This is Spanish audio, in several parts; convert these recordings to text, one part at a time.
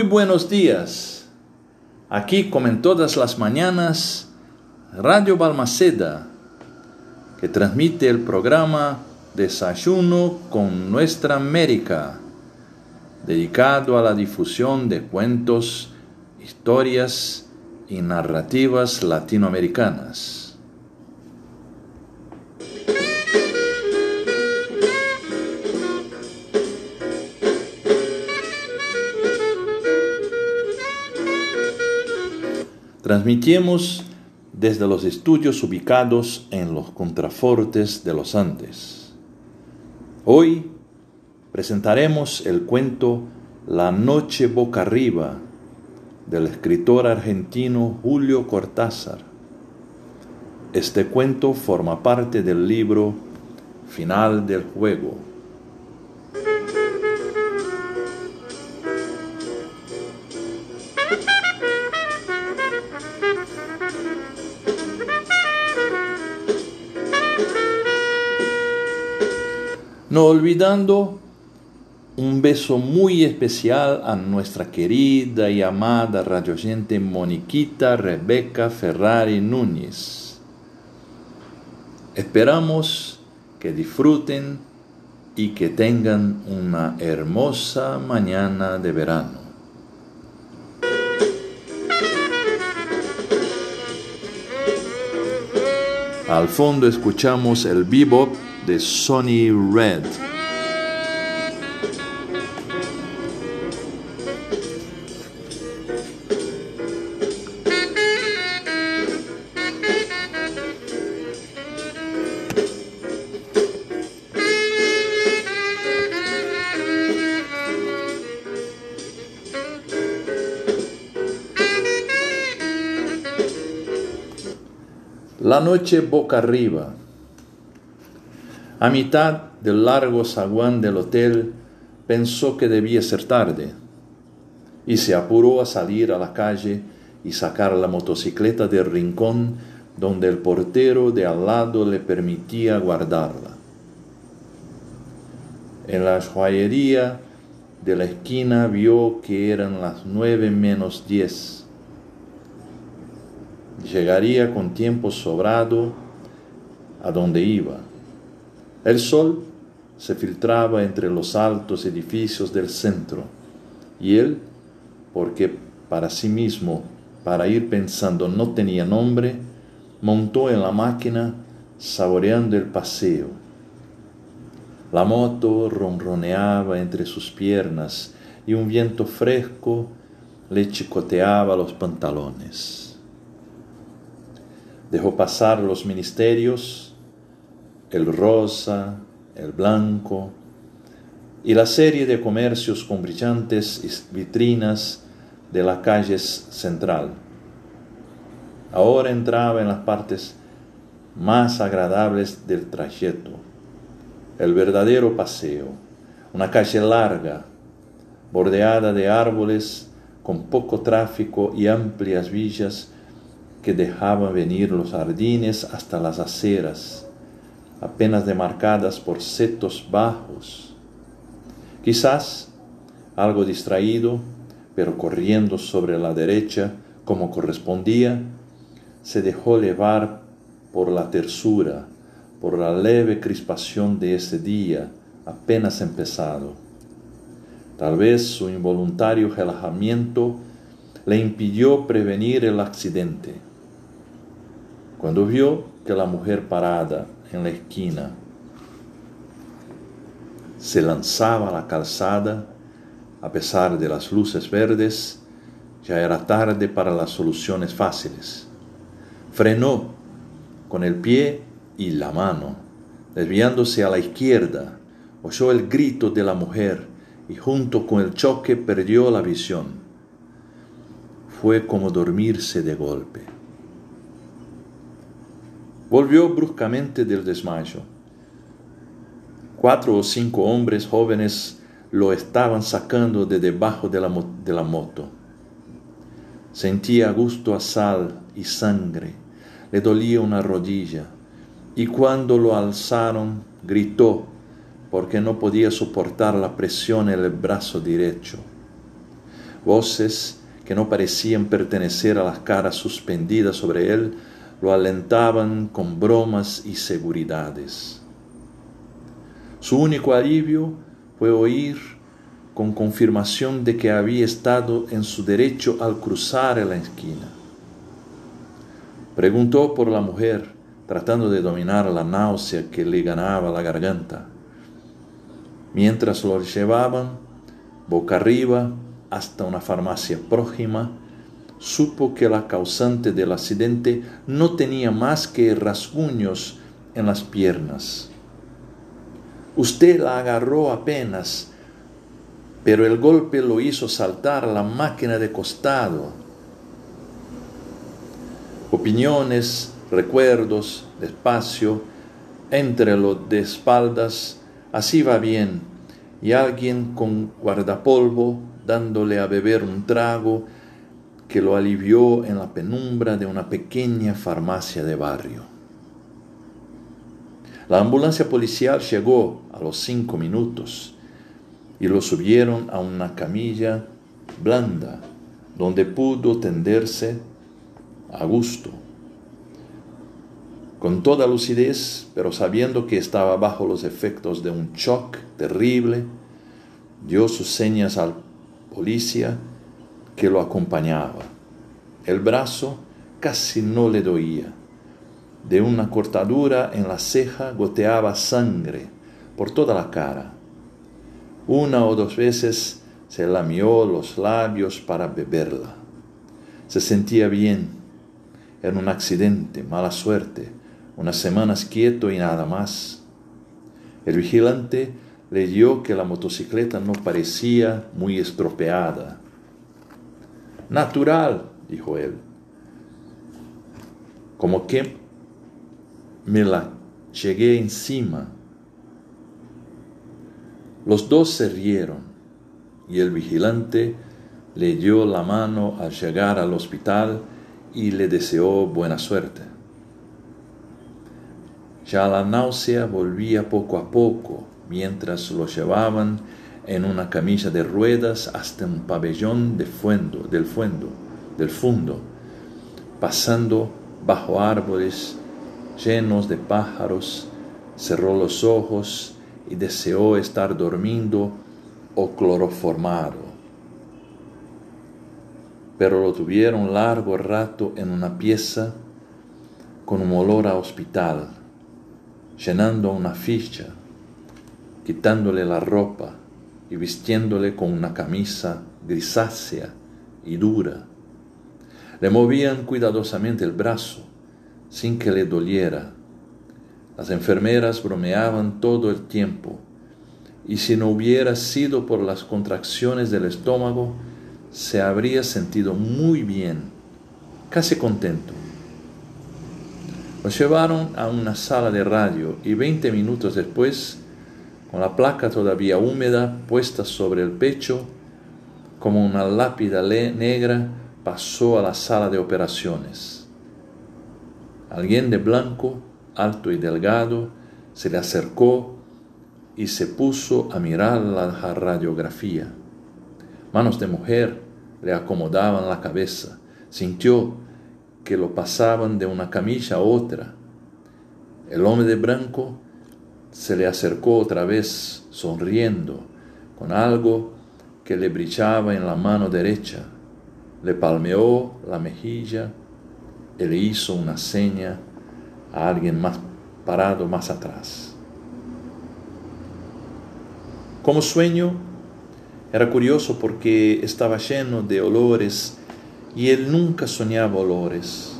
Muy buenos días. Aquí, como en todas las mañanas, Radio Balmaceda, que transmite el programa Desayuno con Nuestra América, dedicado a la difusión de cuentos, historias y narrativas latinoamericanas. Transmitimos desde los estudios ubicados en los contrafortes de los Andes. Hoy presentaremos el cuento La noche boca arriba del escritor argentino Julio Cortázar. Este cuento forma parte del libro Final del Juego no olvidando un beso muy especial a nuestra querida y amada radioyente Moniquita Rebeca Ferrari Núñez. Esperamos que disfruten y que tengan una hermosa mañana de verano. Al fondo escuchamos el bebop de Sonny Red. La noche boca arriba. A mitad del largo zaguán del hotel pensó que debía ser tarde y se apuró a salir a la calle y sacar la motocicleta del rincón donde el portero de al lado le permitía guardarla. En la joyería de la esquina vio que eran las nueve menos diez. Llegaría con tiempo sobrado a donde iba. El sol se filtraba entre los altos edificios del centro y él, porque para sí mismo, para ir pensando no tenía nombre, montó en la máquina saboreando el paseo. La moto ronroneaba entre sus piernas y un viento fresco le chicoteaba los pantalones. Dejó pasar los ministerios el rosa, el blanco y la serie de comercios con brillantes vitrinas de la calle central. Ahora entraba en las partes más agradables del trayecto, el verdadero paseo, una calle larga, bordeada de árboles con poco tráfico y amplias villas que dejaban venir los jardines hasta las aceras apenas demarcadas por setos bajos. Quizás algo distraído, pero corriendo sobre la derecha como correspondía, se dejó llevar por la tersura, por la leve crispación de ese día apenas empezado. Tal vez su involuntario relajamiento le impidió prevenir el accidente. Cuando vio que la mujer parada en la esquina. Se lanzaba a la calzada, a pesar de las luces verdes, ya era tarde para las soluciones fáciles. Frenó con el pie y la mano, desviándose a la izquierda, oyó el grito de la mujer y junto con el choque perdió la visión. Fue como dormirse de golpe. Volvió bruscamente del desmayo. Cuatro o cinco hombres jóvenes lo estaban sacando de debajo de la, la moto. Sentía gusto a sal y sangre, le dolía una rodilla, y cuando lo alzaron gritó porque no podía soportar la presión en el brazo derecho. Voces que no parecían pertenecer a las caras suspendidas sobre él lo alentaban con bromas y seguridades. Su único alivio fue oír con confirmación de que había estado en su derecho al cruzar la esquina. Preguntó por la mujer, tratando de dominar la náusea que le ganaba la garganta. Mientras lo llevaban boca arriba hasta una farmacia próxima, supo que la causante del accidente no tenía más que rasguños en las piernas. Usted la agarró apenas, pero el golpe lo hizo saltar la máquina de costado. Opiniones, recuerdos, despacio, entre los de espaldas, así va bien, y alguien con guardapolvo dándole a beber un trago que lo alivió en la penumbra de una pequeña farmacia de barrio. La ambulancia policial llegó a los cinco minutos y lo subieron a una camilla blanda donde pudo tenderse a gusto. Con toda lucidez, pero sabiendo que estaba bajo los efectos de un shock terrible, dio sus señas al policía que lo acompañaba. El brazo casi no le doía. De una cortadura en la ceja goteaba sangre por toda la cara. Una o dos veces se lamió los labios para beberla. Se sentía bien. Era un accidente, mala suerte, unas semanas quieto y nada más. El vigilante leyó que la motocicleta no parecía muy estropeada. Natural, dijo él. Como que me la llegué encima los dos se rieron y el vigilante le dio la mano al llegar al hospital y le deseó buena suerte. Ya la náusea volvía poco a poco mientras lo llevaban en una camilla de ruedas hasta un pabellón de fuendo, del fuendo, del fondo, pasando bajo árboles llenos de pájaros, cerró los ojos y deseó estar dormindo o cloroformado. Pero lo tuvieron largo rato en una pieza con un olor a hospital, llenando una ficha, quitándole la ropa y vistiéndole con una camisa grisácea y dura. Le movían cuidadosamente el brazo, sin que le doliera las enfermeras bromeaban todo el tiempo, y si no hubiera sido por las contracciones del estómago, se habría sentido muy bien, casi contento. Lo llevaron a una sala de radio y veinte minutos después, con la placa todavía húmeda puesta sobre el pecho, como una lápida negra, pasó a la sala de operaciones. Alguien de blanco alto y delgado, se le acercó y se puso a mirar la radiografía. Manos de mujer le acomodaban la cabeza. Sintió que lo pasaban de una camilla a otra. El hombre de blanco se le acercó otra vez sonriendo, con algo que le brillaba en la mano derecha. Le palmeó la mejilla y le hizo una seña a alguien más parado más atrás. Como sueño, era curioso porque estaba lleno de olores y él nunca soñaba olores.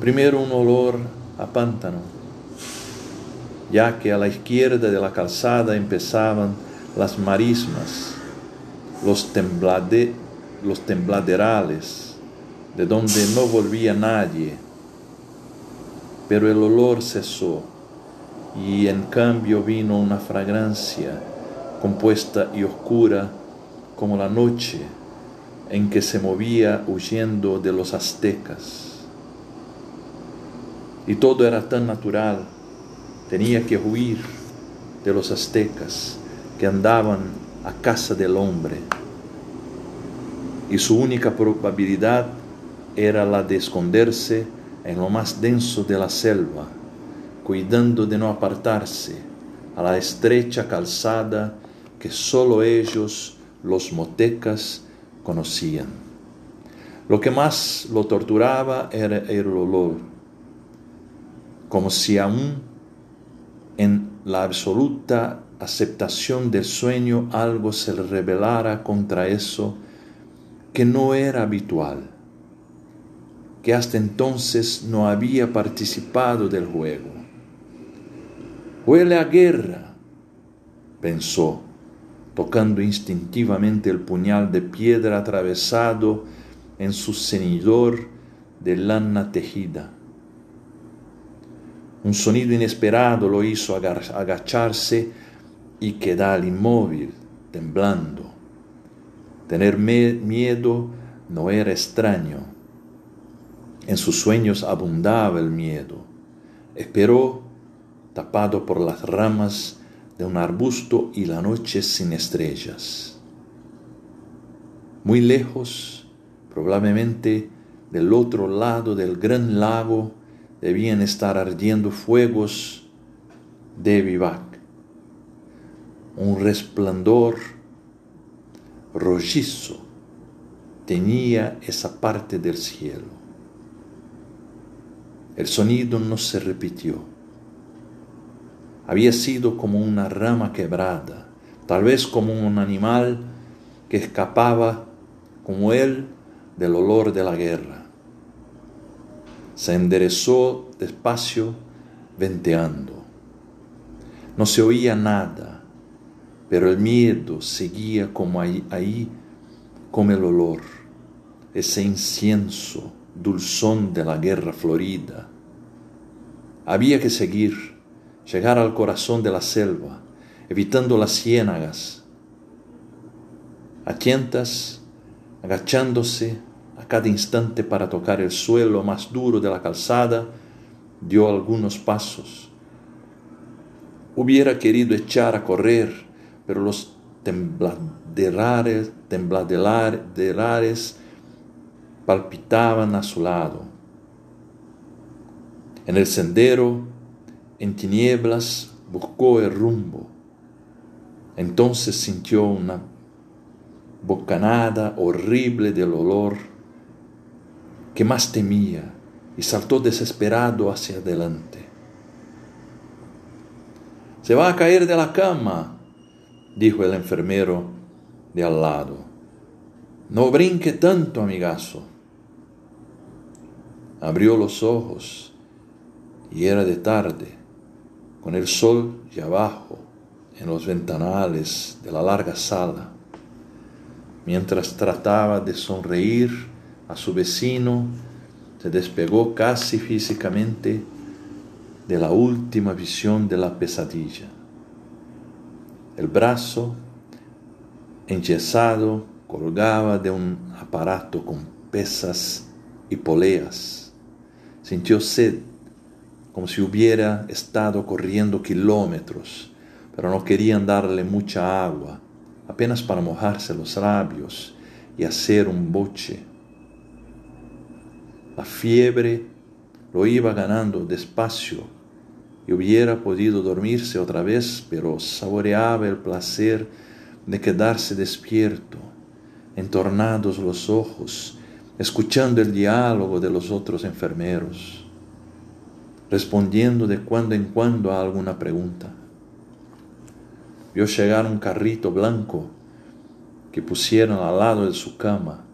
Primero un olor a pántano, ya que a la izquierda de la calzada empezaban las marismas, los, temblade, los tembladerales, de donde no volvía nadie pero el olor cesó y en cambio vino una fragancia compuesta y oscura como la noche en que se movía huyendo de los aztecas. Y todo era tan natural, tenía que huir de los aztecas que andaban a casa del hombre. y su única probabilidad era la de esconderse en lo más denso de la selva, cuidando de no apartarse a la estrecha calzada que sólo ellos, los motecas, conocían. Lo que más lo torturaba era el olor, como si aún en la absoluta aceptación del sueño algo se rebelara contra eso que no era habitual, que hasta entonces no había participado del juego. Huele a guerra, pensó, tocando instintivamente el puñal de piedra atravesado en su cenidor de lana tejida. Un sonido inesperado lo hizo agacharse y quedar inmóvil, temblando. Tener miedo no era extraño. En sus sueños abundaba el miedo. Esperó, tapado por las ramas de un arbusto y la noche sin estrellas. Muy lejos, probablemente del otro lado del gran lago, debían estar ardiendo fuegos de vivac. Un resplandor rojizo tenía esa parte del cielo. El sonido no se repitió había sido como una rama quebrada, tal vez como un animal que escapaba como él del olor de la guerra. Se enderezó despacio, venteando. No se oía nada, pero el miedo seguía como ahí, ahí como el olor, ese incienso dulzón de la guerra florida. Había que seguir llegar al corazón de la selva, evitando las ciénagas. A tientas, agachándose a cada instante para tocar el suelo más duro de la calzada, dio algunos pasos. Hubiera querido echar a correr, pero los tembladerares, tembladerares palpitaban a su lado. En el sendero en tinieblas buscó el rumbo. Entonces sintió una bocanada horrible del olor que más temía y saltó desesperado hacia adelante. Se va a caer de la cama, dijo el enfermero de al lado. No brinque tanto, amigazo. Abrió los ojos y era de tarde con el sol ya abajo en los ventanales de la larga sala, mientras trataba de sonreír a su vecino, se despegó casi físicamente de la última visión de la pesadilla. El brazo enyesado colgaba de un aparato con pesas y poleas. Sintió sed como si hubiera estado corriendo kilómetros, pero no querían darle mucha agua, apenas para mojarse los labios y hacer un boche. La fiebre lo iba ganando despacio y hubiera podido dormirse otra vez, pero saboreaba el placer de quedarse despierto, entornados los ojos, escuchando el diálogo de los otros enfermeros respondiendo de cuando en cuando a alguna pregunta. Vio llegar un carrito blanco que pusieron al lado de su cama.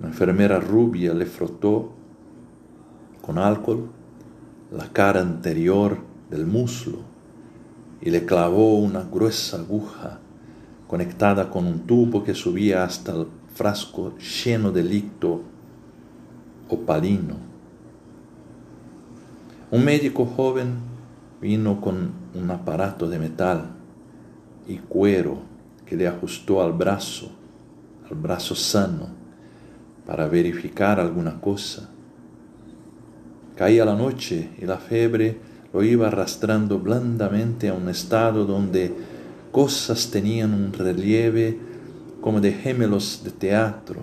La enfermera rubia le frotó con alcohol la cara anterior del muslo y le clavó una gruesa aguja conectada con un tubo que subía hasta el frasco lleno de líquido opalino. Un médico joven vino con un aparato de metal y cuero que le ajustó al brazo, al brazo sano, para verificar alguna cosa. Caía la noche y la fiebre lo iba arrastrando blandamente a un estado donde cosas tenían un relieve como de gemelos de teatro,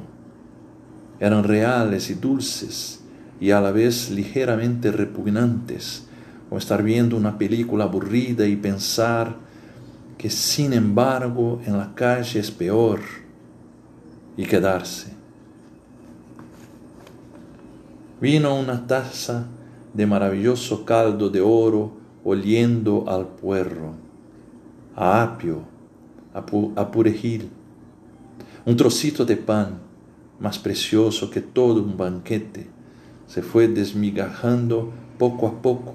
eran reales y dulces y a la vez ligeramente repugnantes, como estar viendo una película aburrida y pensar que sin embargo en la calle es peor y quedarse. Vino una taza de maravilloso caldo de oro oliendo al puerro, a apio, a, a purejil, un trocito de pan más precioso que todo un banquete, se fue desmigajando poco a poco.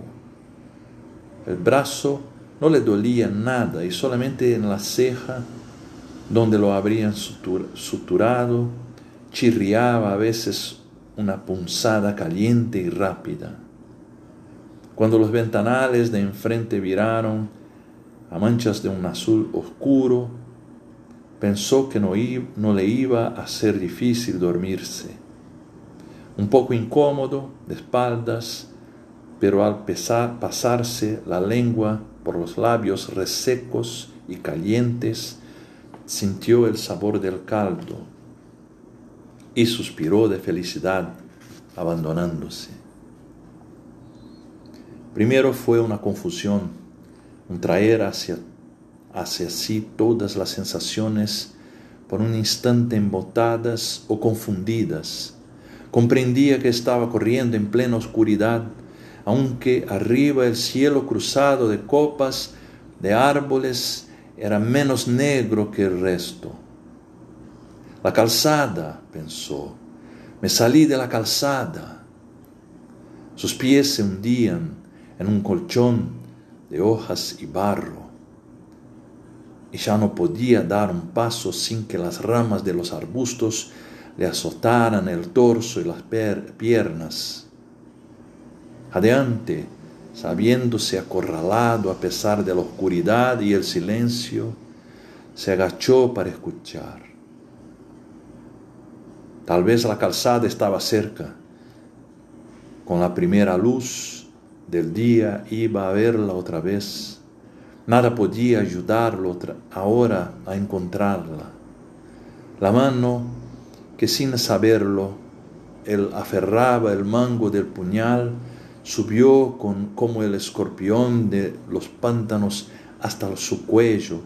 El brazo no le dolía nada y solamente en la ceja, donde lo habrían suturado, chirriaba a veces una punzada caliente y rápida. Cuando los ventanales de enfrente viraron a manchas de un azul oscuro, pensó que no, le iba a ser difícil dormirse. Un poco incómodo, de espaldas, pero al pesar, pasarse la lengua por los labios resecos y calientes, sintió el sabor del caldo y suspiró de felicidad, abandonándose. Primero fue una confusión, un traer hacia, hacia sí todas las sensaciones por un instante embotadas o confundidas. Comprendía que estaba corriendo en plena oscuridad, aunque arriba el cielo cruzado de copas de árboles era menos negro que el resto. La calzada, pensó, me salí de la calzada. Sus pies se hundían en un colchón de hojas y barro, y ya no podía dar un paso sin que las ramas de los arbustos le azotaran el torso y las piernas. Adelante, sabiéndose acorralado a pesar de la oscuridad y el silencio, se agachó para escuchar. Tal vez la calzada estaba cerca. Con la primera luz del día iba a verla otra vez. Nada podía ayudarlo ahora a encontrarla. La mano que sin saberlo él aferraba el mango del puñal subió con, como el escorpión de los pantanos hasta su cuello,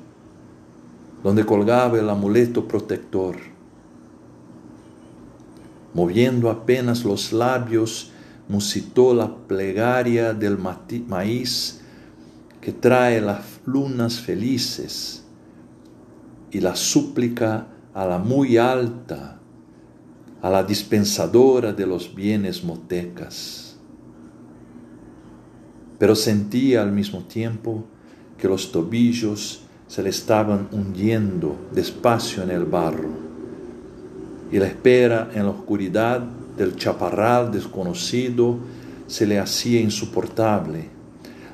donde colgaba el amuleto protector. Moviendo apenas los labios, musitó la plegaria del maíz que trae las lunas felices y la súplica a la muy alta, a la dispensadora de los bienes motecas. Pero sentía al mismo tiempo que los tobillos se le estaban hundiendo despacio en el barro y la espera en la oscuridad del chaparral desconocido se le hacía insoportable.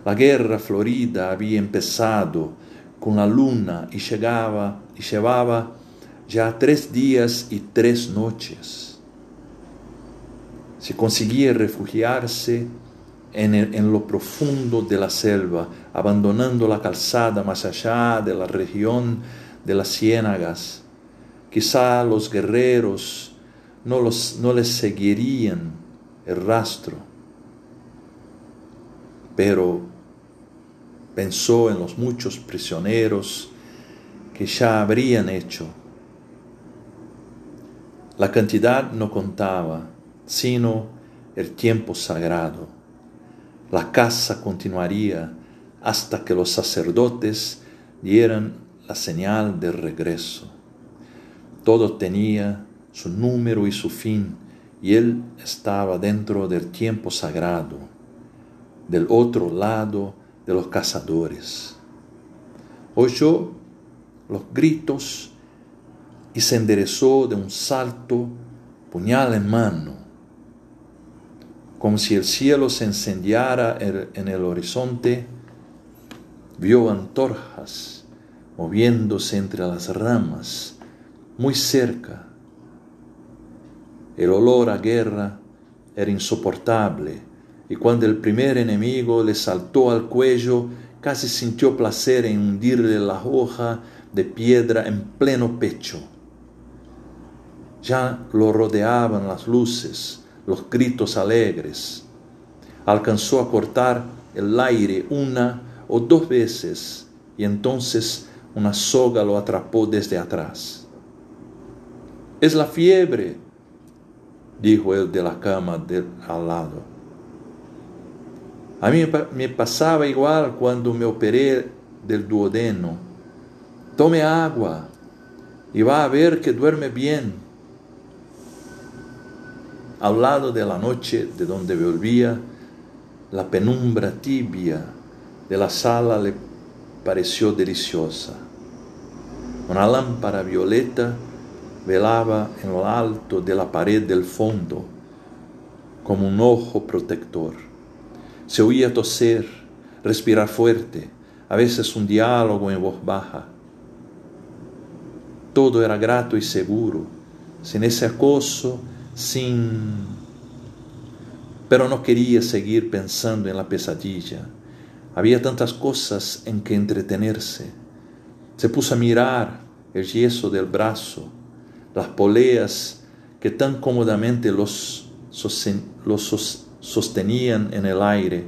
La guerra florida había empezado con la luna y llegaba y llevaba ya tres días y tres noches. Si conseguía refugiarse en, lo profundo de la selva, abandonando la calzada más allá de la región de las ciénagas. Quizá los guerreros no, los, no les seguirían el rastro, pero pensó en los muchos prisioneros que ya habrían hecho. La cantidad no contaba, sino el tiempo sagrado. La casa continuaría hasta que los sacerdotes dieran la señal de regreso. Todo tenía su número y su fin, y él estaba dentro del tiempo sagrado, del otro lado de los cazadores. Oyó los gritos y se enderezó de un salto, puñal en mano como si el cielo se encendiera en el horizonte, vio antorjas moviéndose entre las ramas, muy cerca. El olor a guerra era insoportable y cuando el primer enemigo le saltó al cuello, casi sintió placer en hundirle la hoja de piedra en pleno pecho. Ya lo rodeaban las luces, los gritos alegres. Alcanzó a cortar el aire una o dos veces y entonces una soga lo atrapó desde atrás. Es la fiebre, dijo él de la cama al lado. A mí me pasaba igual cuando me operé del duodeno. Tome agua y va a ver que duerme bien. Al lado de la noche de donde volvía, la penumbra tibia de la sala le pareció deliciosa. Una lámpara violeta velaba en lo alto de la pared del fondo como un ojo protector. Se oía toser, respirar fuerte, a veces un diálogo en voz baja. Todo era grato y seguro, sin ese acoso, sin... Pero no quería seguir pensando en la pesadilla. Había tantas cosas en que entretenerse. Se puso a mirar el yeso del brazo, las poleas que tan cómodamente los, sostenían en el aire.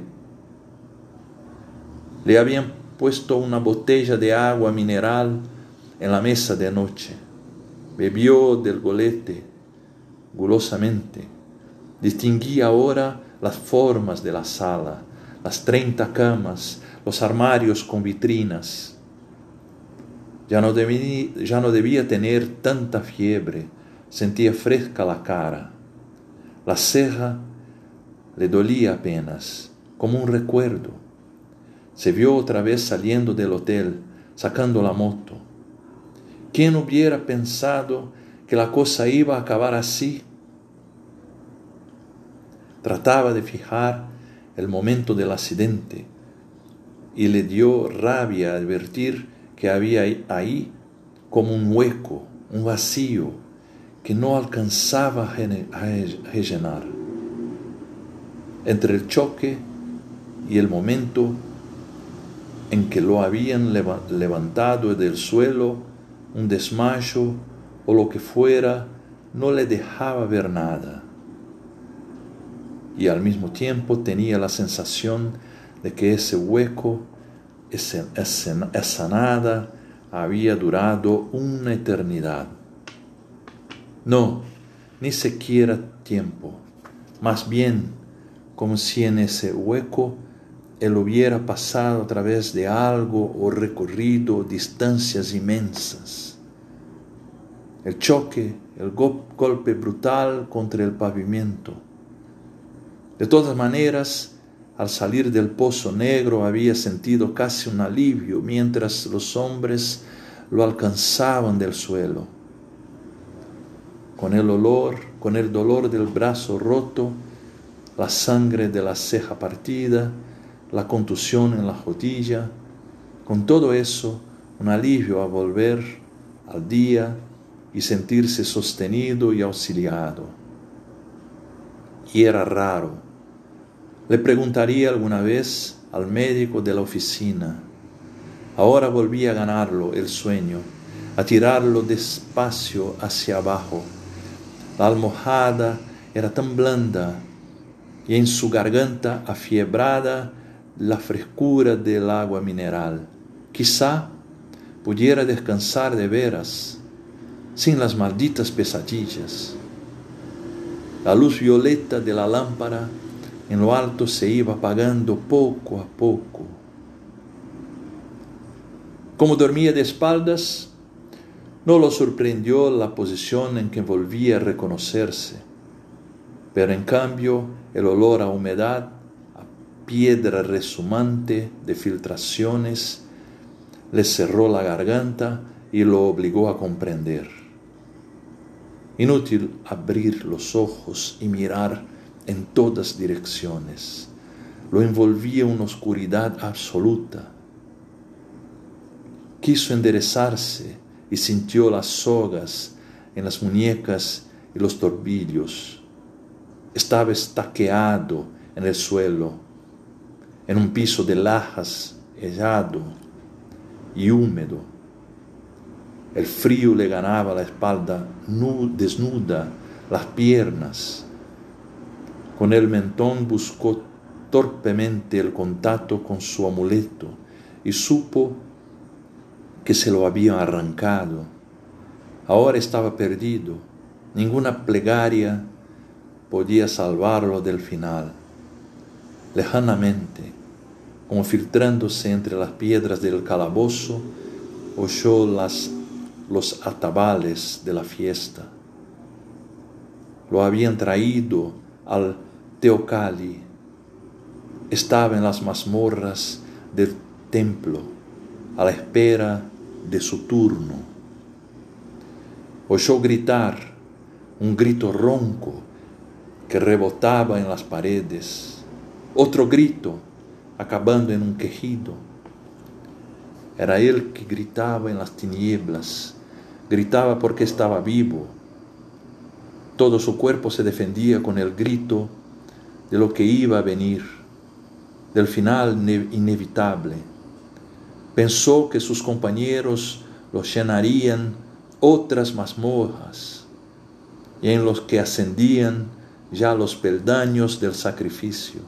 Le habían puesto una botella de agua mineral en la mesa de noche. Bebió del golete gulosamente. Distinguía ahora las formas de la sala, las treinta camas, los armarios con vitrinas. Ya no, ya no debía tener tanta fiebre, sentía fresca la cara. La ceja le dolía apenas, como un recuerdo. Se vio otra vez saliendo del hotel, sacando la moto. ¿Quién hubiera pensado que la cosa iba a acabar así? Trataba de fijar el momento del accidente y le dio rabia advertir que había ahí como un hueco, un vacío que no alcanzaba a rellenar. Entre el choque y el momento en que lo habían levantado del suelo, un desmayo o lo que fuera, no le dejaba ver nada y al mismo tiempo tenía la sensación de que ese hueco, esa nada, había durado una eternidad. No, ni siquiera tiempo, más bien como si en ese hueco él hubiera pasado a través de algo o recorrido distancias inmensas. El choque, el golpe brutal contra el pavimento, de todas maneras, al salir del pozo negro había sentido casi un alivio mientras los hombres lo alcanzaban del suelo. Con el olor, con el dolor del brazo roto, la sangre de la ceja partida, la contusión en la rodilla, con todo eso, un alivio a volver al día y sentirse sostenido y auxiliado. Y era raro le preguntaría alguna vez al médico de la oficina. Ahora volvía a ganarlo el sueño, a tirarlo despacio hacia abajo. La almohada era tan blanda y en su garganta afiebrada la frescura del agua mineral. Quizá pudiera descansar de veras, sin las malditas pesadillas. La luz violeta de la lámpara en lo alto se iba apagando poco a poco. Como dormía de espaldas, no lo sorprendió la posición en que volvía a reconocerse, pero en cambio el olor a humedad, a piedra resumante de filtraciones, le cerró la garganta y lo obligó a comprender. Inútil abrir los ojos y mirar en todas direcciones. Lo envolvía una oscuridad absoluta. Quiso enderezarse y sintió las sogas en las muñecas y los torbillos. Estaba estaqueado en el suelo, en un piso de lajas helado y húmedo. El frío le ganaba la espalda desnuda, las piernas. Con el mentón buscó torpemente el contacto con su amuleto y supo que se lo habían arrancado. Ahora estaba perdido. Ninguna plegaria podía salvarlo del final. Lejanamente, como filtrándose entre las piedras del calabozo, oyó los atabales de la fiesta. Lo habían traído al Teocali. Estaba en las mazmorras del templo, a la espera de su turno. Oyó gritar un grito ronco que rebotaba en las paredes, otro grito acabando en un quejido. Era él que gritaba en las tinieblas, gritaba porque estaba vivo. Todo su cuerpo se defendía con el grito de lo que iba a venir, del final inevitable. Pensó que sus compañeros lo llenarían otras mazmorras y en los que ascendían ya los peldaños del sacrificio.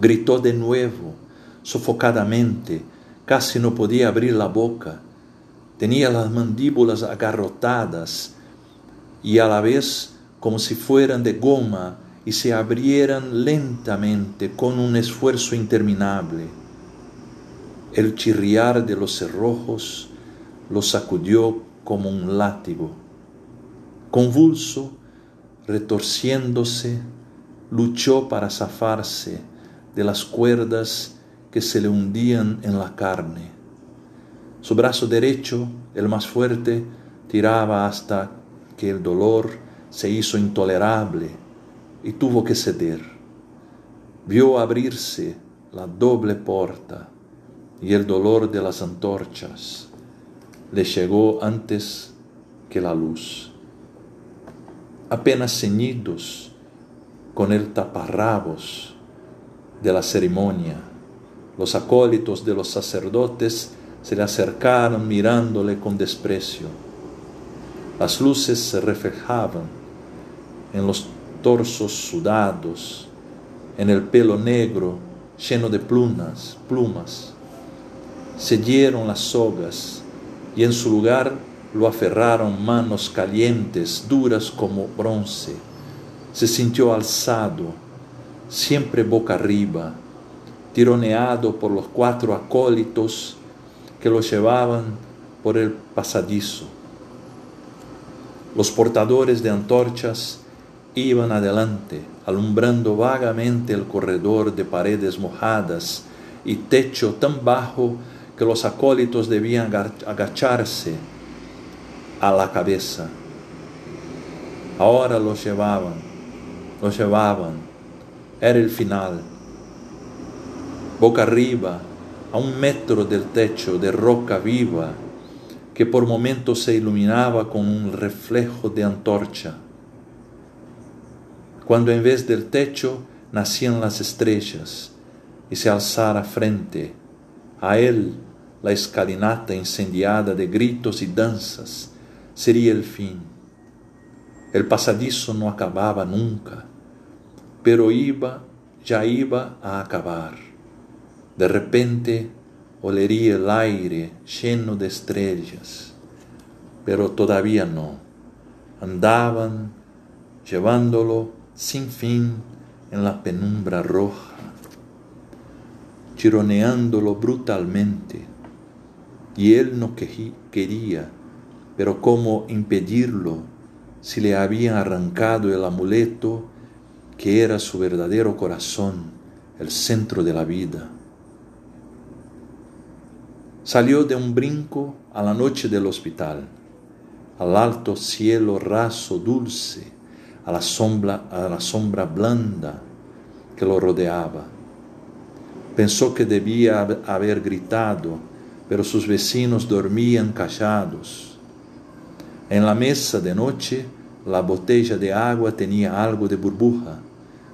Gritó de nuevo, sofocadamente, casi no podía abrir la boca, tenía las mandíbulas agarrotadas y a la vez como si fueran de goma y se abrieran lentamente con un esfuerzo interminable. El chirriar de los cerrojos lo sacudió como un látigo. Convulso, retorciéndose, luchó para zafarse de las cuerdas que se le hundían en la carne. Su brazo derecho, el más fuerte, tiraba hasta que el dolor se hizo intolerable y tuvo que ceder. Vio abrirse la doble puerta y el dolor de las antorchas le llegó antes que la luz apenas ceñidos con el taparrabos de la ceremonia. Los acólitos de los sacerdotes se le acercaron mirándole con desprecio. Las luces se reflejaban en los torsos sudados, en el pelo negro lleno de plumas, plumas. Se dieron las sogas y en su lugar lo aferraron manos calientes, duras como bronce. Se sintió alzado, siempre boca arriba, tironeado por los cuatro acólitos que lo llevaban por el pasadizo. Los portadores de antorchas iban adelante, alumbrando vagamente el corredor de paredes mojadas y techo tan bajo que los acólitos debían agacharse a la cabeza. Ahora los llevaban, los llevaban. Era el final. Boca arriba, a un metro del techo de roca viva que por momentos se iluminaba con un reflejo de antorcha. Cuando en vez del techo nacían las estrellas y se alzara frente a él la escalinata incendiada de gritos y danzas, sería el fin. El pasadizo no acababa nunca, pero iba, ya iba a acabar. De repente olería el aire lleno de estrellas, pero todavía no. Andaban llevándolo sin fin en la penumbra roja, chironeándolo brutalmente, y él no quería pero ¿cómo impedirlo si le habían arrancado el amuleto que era su verdadero corazón, el centro de la vida? Salió de un brinco a la noche del hospital, al alto cielo raso dulce, a la sombra, a la sombra blanda que lo rodeaba. Pensó que debía haber gritado, pero sus vecinos dormían callados en la mesa de noche, la botella de agua tenía algo de burbuja,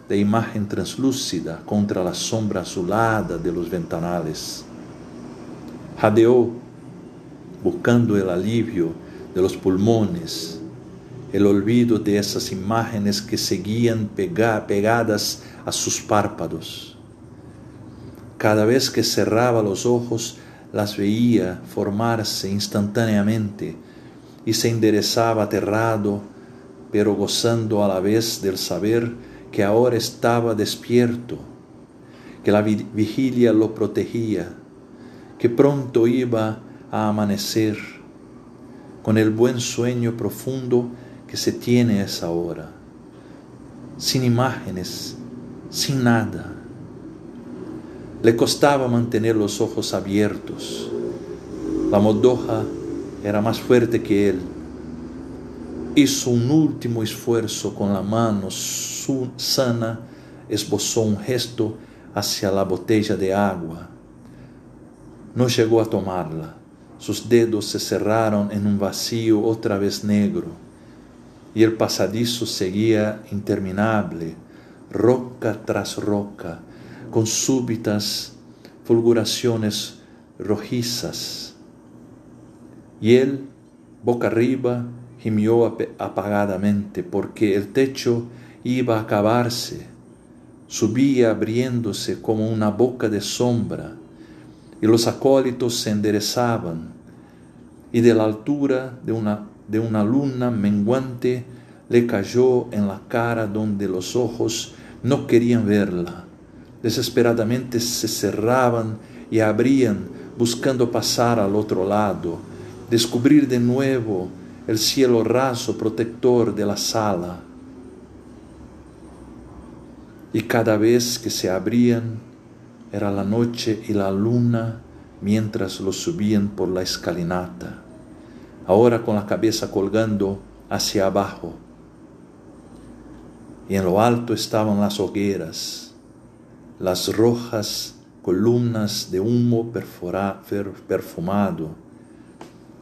de imagen translúcida contra la sombra azulada de los ventanales. Jadeó, buscando el alivio de los pulmones, el olvido de esas imágenes que seguían pegadas a sus párpados. Cada vez que cerraba los ojos, las veía formarse instantáneamente y se enderezaba aterrado, pero gozando a la vez del saber que ahora estaba despierto, que la vigilia lo protegía, que pronto iba a amanecer, con el buen sueño profundo que se tiene esa hora, sin imágenes, sin nada. Le costaba mantener los ojos abiertos. La modoja era más fuerte que él. Hizo un último esfuerzo con la mano sana, esbozó un gesto hacia la botella de agua. No llegó a tomarla. Sus dedos se cerraron en un vacío otra vez negro, y el pasadizo seguía interminable, roca tras roca, con súbitas fulguraciones rojizas. Y él, boca arriba, gimió apagadamente porque el techo iba a acabarse, subía abriéndose como una boca de sombra, y los acólitos se enderezaban, y de la altura de una, de una luna menguante le cayó en la cara donde los ojos no querían verla. Desesperadamente se cerraban y abrían buscando pasar al otro lado, descubrir de nuevo el cielo raso protector de la sala. Y cada vez que se abrían era la noche y la luna mientras lo subían por la escalinata, ahora con la cabeza colgando hacia abajo. Y en lo alto estaban las hogueras, las rojas columnas de humo perfumado,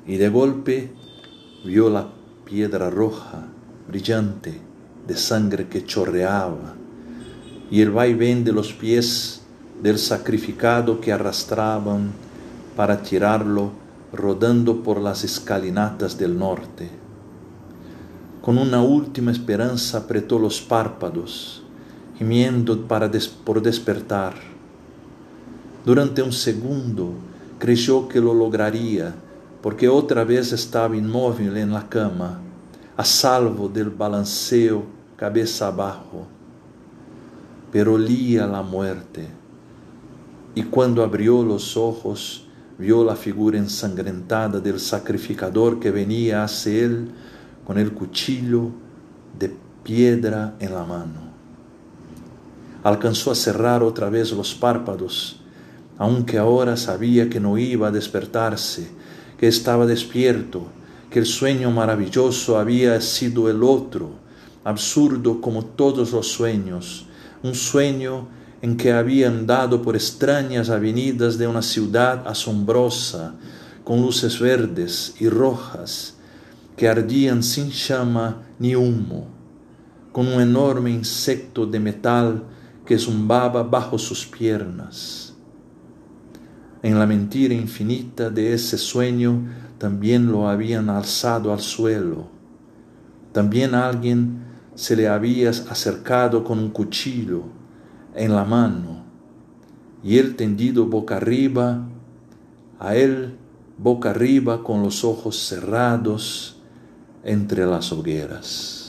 y de golpe vio la piedra roja, brillante, de sangre que chorreaba, y el vaivén de los pies del sacrificado que arrastraban para tirarlo rodando por las escalinatas del norte. Con una última esperanza apretó los párpados, gimiendo para por despertar. Durante un segundo creyó que lo lograría, porque otra vez estaba inmóvil en la cama, a salvo del balanceo cabeza abajo. Pero olía la muerte, y cuando abrió los ojos, vio la figura ensangrentada del sacrificador que venía hacia él con el cuchillo de piedra en la mano. Alcanzó a cerrar otra vez los párpados, aunque ahora sabía que no iba a despertarse, que estaba despierto, que el sueño maravilloso había sido el otro, absurdo como todos los sueños, un sueño en que había andado por extrañas avenidas de una ciudad asombrosa, con luces verdes y rojas que ardían sin llama ni humo, con un enorme insecto de metal que zumbaba bajo sus piernas en la mentira infinita de ese sueño también lo habían alzado al suelo. También alguien se le había acercado con un cuchillo en la mano y él tendido boca arriba, a él boca arriba con los ojos cerrados entre las hogueras.